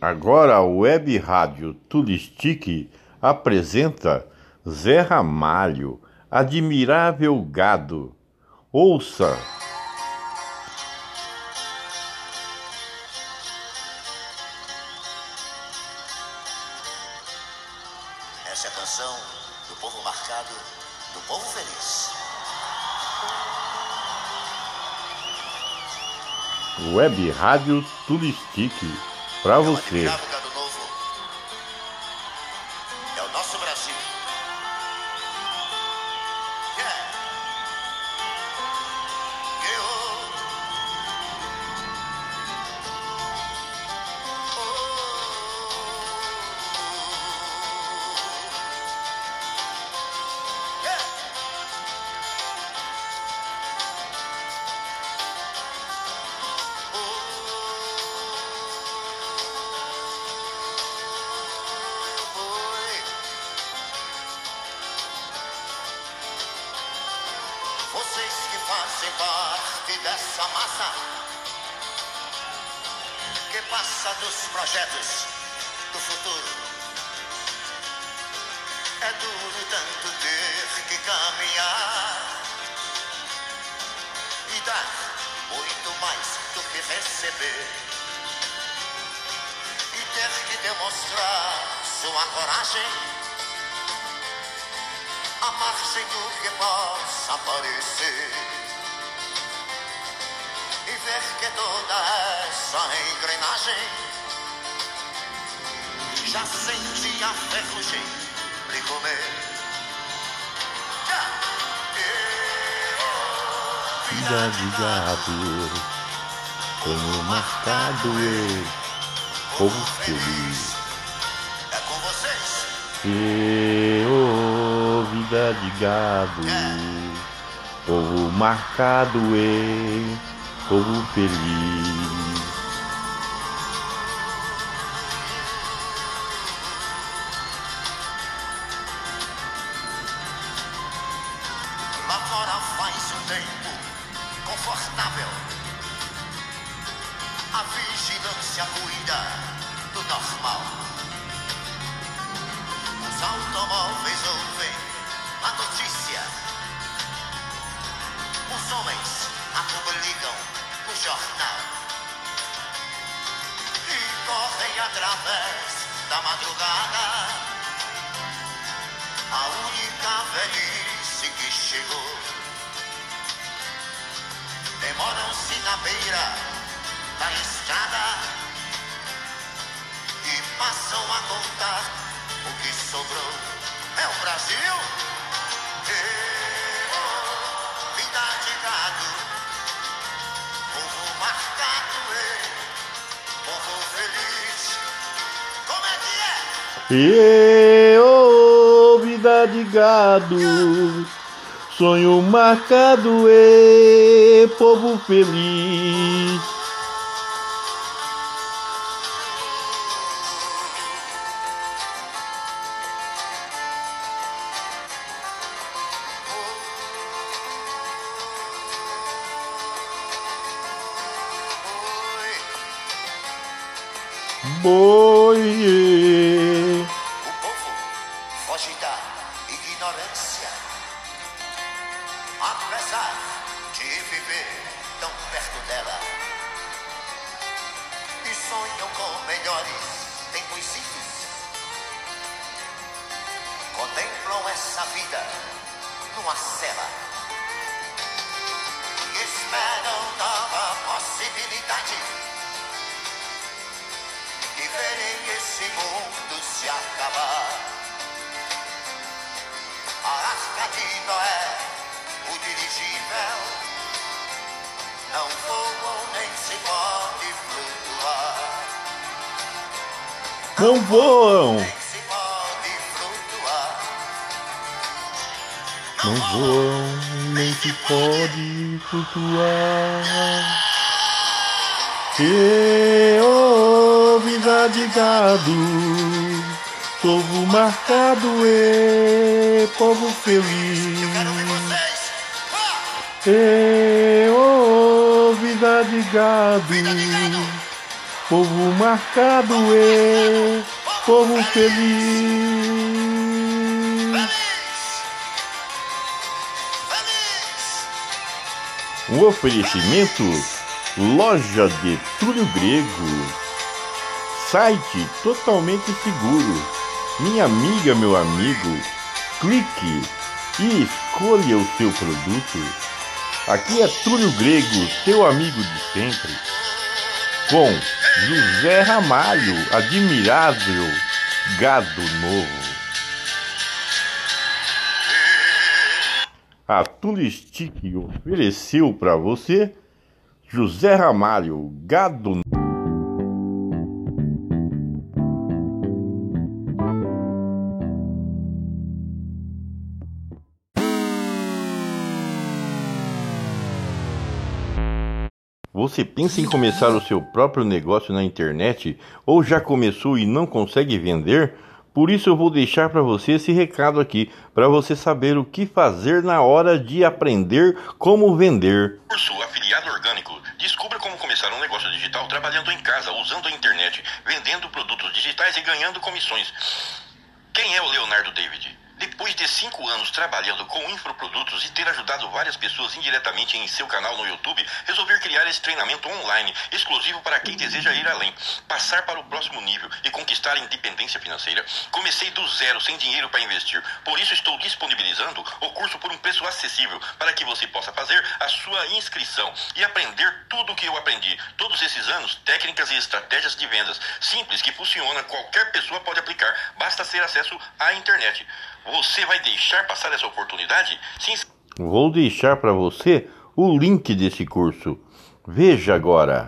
Agora a Web Rádio Turistique apresenta Zé Ramalho, Admirável Gado. Ouça! Essa é a canção do povo marcado, do povo feliz. Web Rádio Turistique para É fazem parte dessa massa que passa dos projetos do futuro. É duro tanto ter que caminhar e dar muito mais do que receber e ter que demonstrar sua coragem à margem do que possa aparecer e ver que toda essa engrenagem já sente a ferrugem lhe comer. Vida de gado, como marcado eu, povo feliz. É com vocês. Eu, vida de gado, povo marcado eu, povo feliz. Lá fora faz um tempo confortável. A vigilância cuida do normal. Os automóveis ouvem a notícia. Os homens a publicam jornal. E correm através da madrugada. A única velhice que chegou. Demoram-se na beira da estrada e passam a contar é? Eu, vida de gado, sonho marcado e povo feliz. Oi. Boi, com melhores tempos. Contemplam essa vida numa cela. E esperam nova possibilidade e verem esse mundo se acabar. A arca de Noé, não voam, não voam, nem se pode flutuar. Eu, vida de gado, povo marcado e povo feliz. Ah! Eu, vida de gado, Povo marcado é povo feliz. Um oferecimento Loja de Túlio Grego. Site totalmente seguro. Minha amiga, meu amigo, clique e escolha o seu produto. Aqui é Túlio Grego, teu amigo de sempre. Com José Ramalho, admirável gado novo. A Tulistic ofereceu para você José Ramalho, gado Você pensa em começar o seu próprio negócio na internet ou já começou e não consegue vender? Por isso eu vou deixar para você esse recado aqui, para você saber o que fazer na hora de aprender como vender. Curso Afiliado Orgânico. Descubra como começar um negócio digital trabalhando em casa, usando a internet, vendendo produtos digitais e ganhando comissões. Quem é o Leonardo David? Depois de cinco anos trabalhando com infoprodutos e ter ajudado várias pessoas indiretamente em seu canal no YouTube, resolvi criar esse treinamento online, exclusivo para quem deseja ir além, passar para o próximo nível e conquistar a independência financeira. Comecei do zero, sem dinheiro para investir, por isso estou disponibilizando o curso por um preço acessível, para que você possa fazer a sua inscrição e aprender tudo o que eu aprendi. Todos esses anos, técnicas e estratégias de vendas simples que funcionam, qualquer pessoa pode aplicar, basta ter acesso à internet. Você vai deixar passar essa oportunidade? Sim. Vou deixar para você o link desse curso. Veja agora.